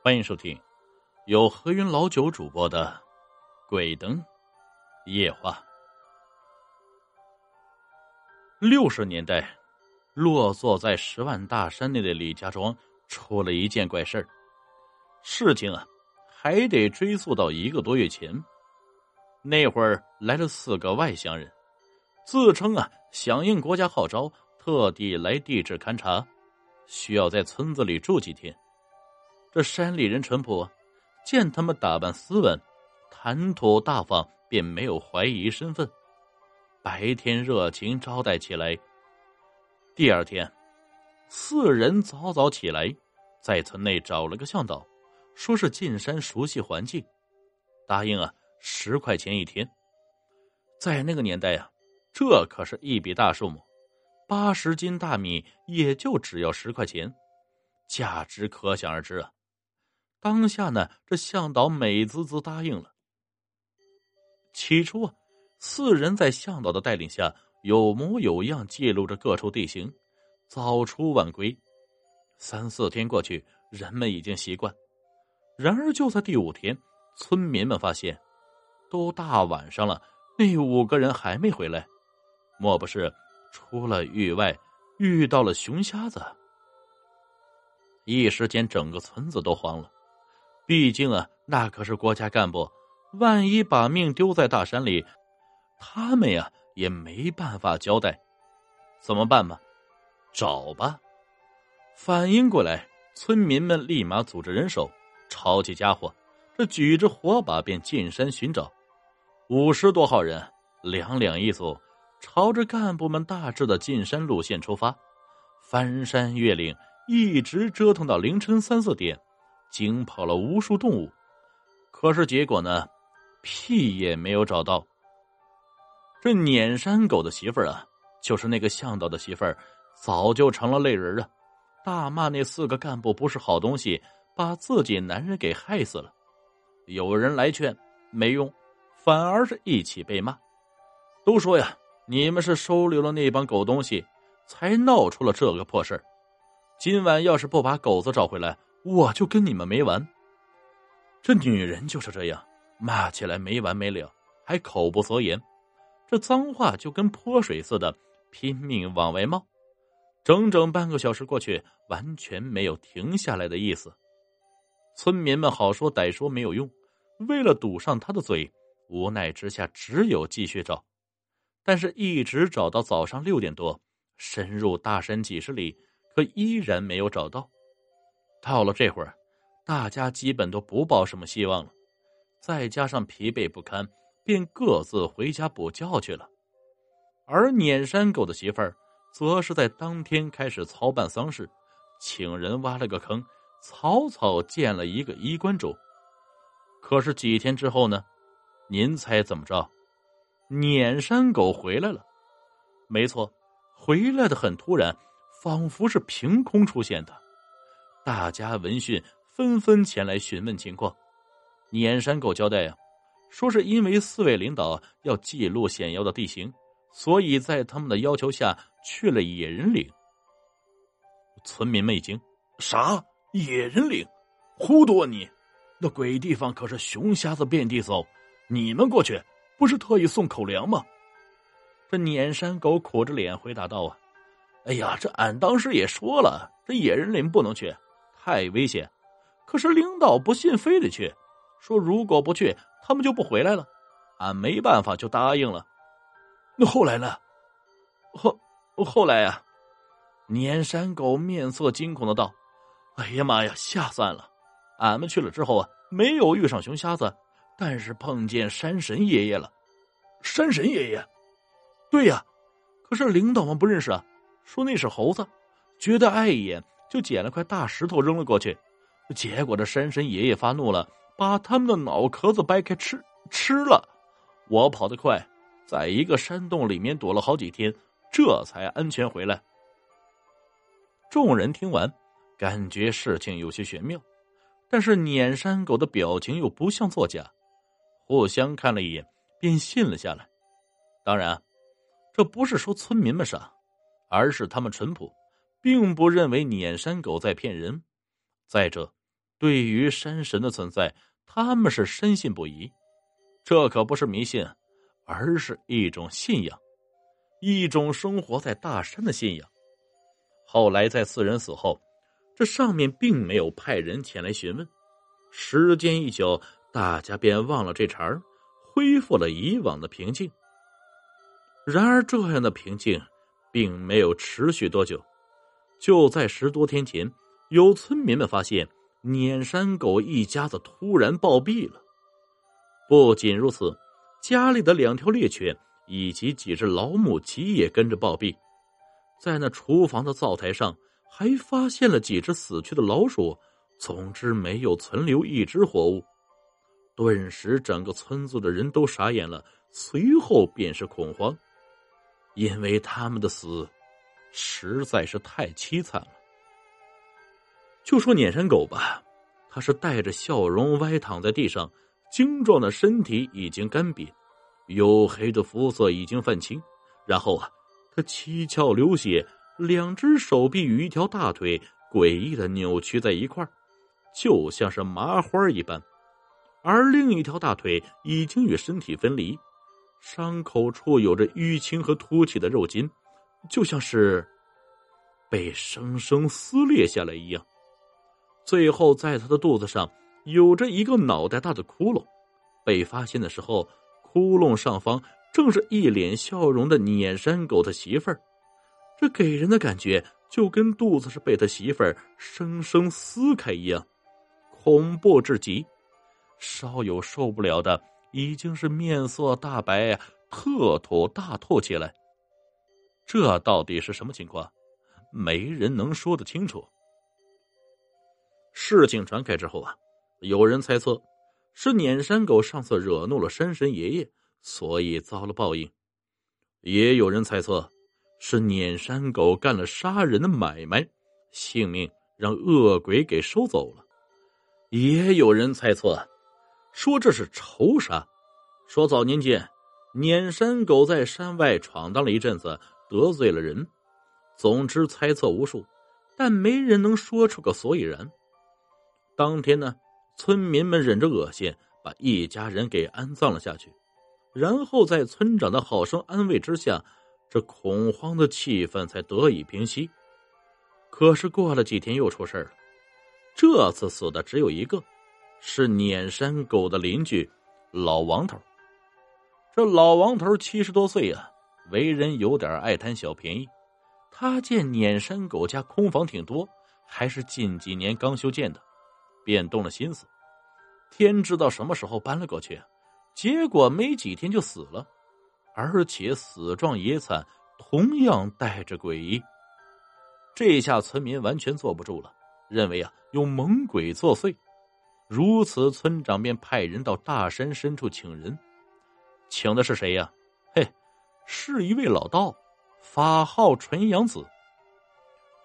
欢迎收听由何云老九主播的《鬼灯夜话》。六十年代，落座在十万大山内的李家庄出了一件怪事儿。事情啊，还得追溯到一个多月前。那会儿来了四个外乡人，自称啊响应国家号召，特地来地质勘察，需要在村子里住几天。这山里人淳朴，见他们打扮斯文、谈吐大方，便没有怀疑身份。白天热情招待起来。第二天，四人早早起来，在村内找了个向导，说是进山熟悉环境，答应啊十块钱一天。在那个年代呀，这可是一笔大数目，八十斤大米也就只要十块钱，价值可想而知啊。当下呢，这向导美滋滋答应了。起初啊，四人在向导的带领下，有模有样记录着各处地形，早出晚归。三四天过去，人们已经习惯。然而就在第五天，村民们发现，都大晚上了，那五个人还没回来，莫不是出了狱外，遇到了熊瞎子？一时间，整个村子都慌了。毕竟啊，那可是国家干部，万一把命丢在大山里，他们呀也没办法交代。怎么办吧？找吧！反应过来，村民们立马组织人手，抄起家伙，这举着火把便进山寻找。五十多号人，两两一组，朝着干部们大致的进山路线出发，翻山越岭，一直折腾到凌晨三四点。惊跑了无数动物，可是结果呢，屁也没有找到。这撵山狗的媳妇儿啊，就是那个向导的媳妇儿，早就成了泪人啊！大骂那四个干部不是好东西，把自己男人给害死了。有人来劝没用，反而是一起被骂。都说呀，你们是收留了那帮狗东西，才闹出了这个破事。今晚要是不把狗子找回来，我就跟你们没完。这女人就是这样，骂起来没完没了，还口不择言，这脏话就跟泼水似的，拼命往外冒。整整半个小时过去，完全没有停下来的意思。村民们好说歹说没有用，为了堵上他的嘴，无奈之下只有继续找。但是，一直找到早上六点多，深入大山几十里，可依然没有找到。到了这会儿，大家基本都不抱什么希望了，再加上疲惫不堪，便各自回家补觉去了。而撵山狗的媳妇儿，则是在当天开始操办丧事，请人挖了个坑，草草建了一个衣冠冢。可是几天之后呢？您猜怎么着？撵山狗回来了。没错，回来的很突然，仿佛是凭空出现的。大家闻讯，纷纷前来询问情况。撵山狗交代呀，说是因为四位领导要记录险要的地形，所以在他们的要求下去了野人岭。村民们一惊：“啥？野人岭？糊涂啊你！那鬼地方可是熊瞎子遍地走，你们过去不是特意送口粮吗？”这撵山狗苦着脸回答道：“啊，哎呀，这俺当时也说了，这野人岭不能去。”太危险，可是领导不信，非得去，说如果不去，他们就不回来了。俺没办法，就答应了。那后来呢？后后来呀，撵山狗面色惊恐的道：“哎呀妈呀，吓死俺了！俺们去了之后啊，没有遇上熊瞎子，但是碰见山神爷爷了。山神爷爷，对呀，可是领导们不认识啊，说那是猴子，觉得碍眼。”就捡了块大石头扔了过去，结果这山神爷爷发怒了，把他们的脑壳子掰开吃吃了。我跑得快，在一个山洞里面躲了好几天，这才安全回来。众人听完，感觉事情有些玄妙，但是撵山狗的表情又不像作假，互相看了一眼，便信了下来。当然，这不是说村民们傻，而是他们淳朴。并不认为撵山狗在骗人。再者，对于山神的存在，他们是深信不疑。这可不是迷信，而是一种信仰，一种生活在大山的信仰。后来在四人死后，这上面并没有派人前来询问。时间一久，大家便忘了这茬儿恢复了以往的平静。然而，这样的平静并没有持续多久。就在十多天前，有村民们发现撵山狗一家子突然暴毙了。不仅如此，家里的两条猎犬以及几只老母鸡也跟着暴毙。在那厨房的灶台上，还发现了几只死去的老鼠。总之，没有存留一只活物。顿时，整个村子的人都傻眼了，随后便是恐慌，因为他们的死实在是太凄惨了。就说撵山狗吧，它是带着笑容歪躺在地上，精壮的身体已经干瘪，黝黑的肤色已经泛青，然后啊。他七窍流血，两只手臂与一条大腿诡异的扭曲在一块就像是麻花一般。而另一条大腿已经与身体分离，伤口处有着淤青和凸起的肉筋，就像是被生生撕裂下来一样。最后，在他的肚子上有着一个脑袋大的窟窿。被发现的时候，窟窿上方。正是一脸笑容的撵山狗的媳妇儿，这给人的感觉就跟肚子是被他媳妇儿生生撕开一样，恐怖至极。稍有受不了的，已经是面色大白，特吐大吐起来。这到底是什么情况？没人能说得清楚。事情传开之后啊，有人猜测是撵山狗上次惹怒了山神爷爷。所以遭了报应，也有人猜测是撵山狗干了杀人的买卖，性命让恶鬼给收走了；也有人猜测说这是仇杀，说早年间撵山狗在山外闯荡了一阵子，得罪了人。总之猜测无数，但没人能说出个所以然。当天呢，村民们忍着恶心，把一家人给安葬了下去。然后在村长的好生安慰之下，这恐慌的气氛才得以平息。可是过了几天又出事了，这次死的只有一个，是撵山狗的邻居老王头。这老王头七十多岁呀，为人有点爱贪小便宜。他见撵山狗家空房挺多，还是近几年刚修建的，便动了心思。天知道什么时候搬了过去。结果没几天就死了，而且死状也惨，同样带着诡异。这下村民完全坐不住了，认为啊有猛鬼作祟。如此，村长便派人到大山深处请人，请的是谁呀？是一位老道，法号纯阳子。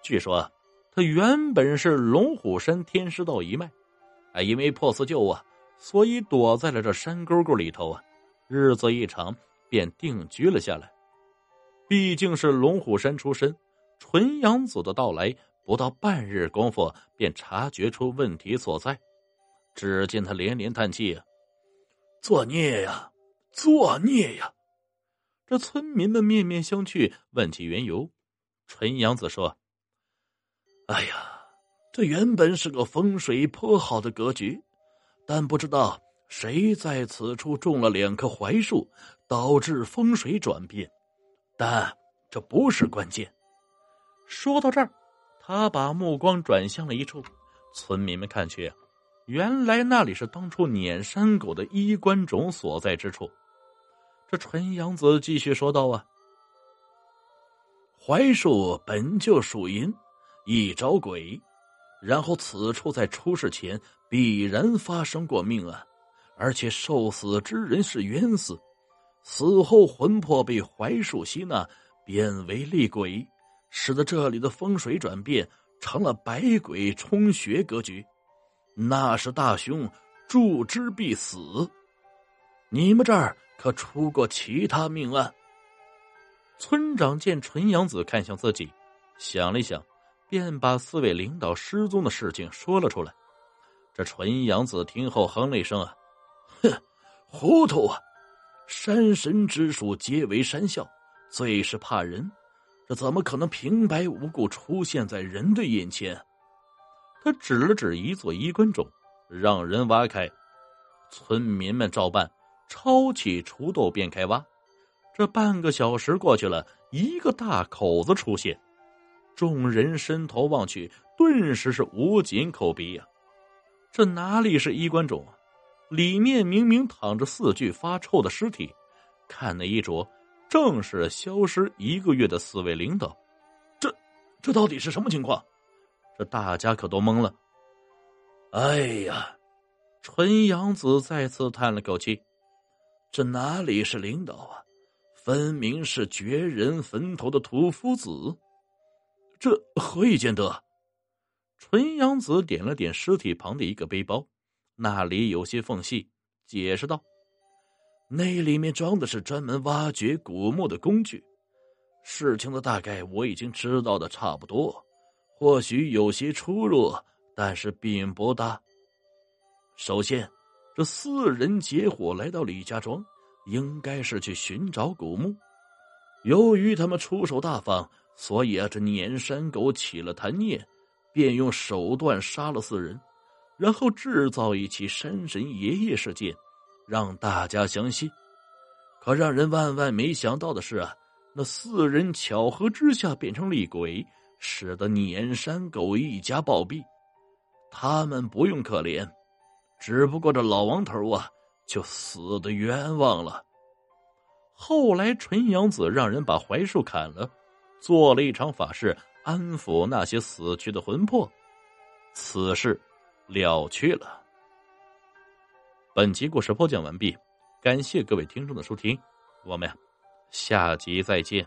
据说他原本是龙虎山天师道一脉，啊，因为破四旧啊。所以躲在了这山沟沟里头啊，日子一长便定居了下来。毕竟是龙虎山出身，纯阳子的到来不到半日功夫便察觉出问题所在。只见他连连叹气：“作孽呀，作孽呀！”这村民们面面相觑，问起缘由。纯阳子说：“哎呀，这原本是个风水颇好的格局。”但不知道谁在此处种了两棵槐树，导致风水转变。但这不是关键。说到这儿，他把目光转向了一处，村民们看去，原来那里是当初撵山狗的衣冠冢所在之处。这纯阳子继续说道：“啊，槐树本就属阴，易招鬼。”然后，此处在出事前必然发生过命案，而且受死之人是冤死，死后魂魄被槐树吸纳，变为厉鬼，使得这里的风水转变成了百鬼冲穴格局。那是大凶，助之必死。你们这儿可出过其他命案？村长见纯阳子看向自己，想了想。便把四位领导失踪的事情说了出来。这纯阳子听后哼了一声：“啊，哼，糊涂啊！山神之术皆为山笑，最是怕人，这怎么可能平白无故出现在人的眼前？”他指了指一座衣冠冢，让人挖开。村民们照办，抄起锄头便开挖。这半个小时过去了，一个大口子出现。众人伸头望去，顿时是无紧口鼻呀！这哪里是衣冠冢啊？里面明明躺着四具发臭的尸体，看那衣着，正是消失一个月的四位领导。这，这到底是什么情况？这大家可都懵了。哎呀，纯阳子再次叹了口气：“这哪里是领导啊？分明是掘人坟头的土夫子。”这何以见得？纯阳子点了点尸体旁的一个背包，那里有些缝隙，解释道：“那里面装的是专门挖掘古墓的工具。事情的大概我已经知道的差不多，或许有些出入，但是并不大。首先，这四人结伙来到李家庄，应该是去寻找古墓。由于他们出手大方。”所以啊，这撵山狗起了贪念，便用手段杀了四人，然后制造一起山神爷爷事件，让大家相信。可让人万万没想到的是啊，那四人巧合之下变成厉鬼，使得撵山狗一家暴毙。他们不用可怜，只不过这老王头啊，就死的冤枉了。后来纯阳子让人把槐树砍了。做了一场法事，安抚那些死去的魂魄，此事了却了。本集故事播讲完毕，感谢各位听众的收听，我们下集再见。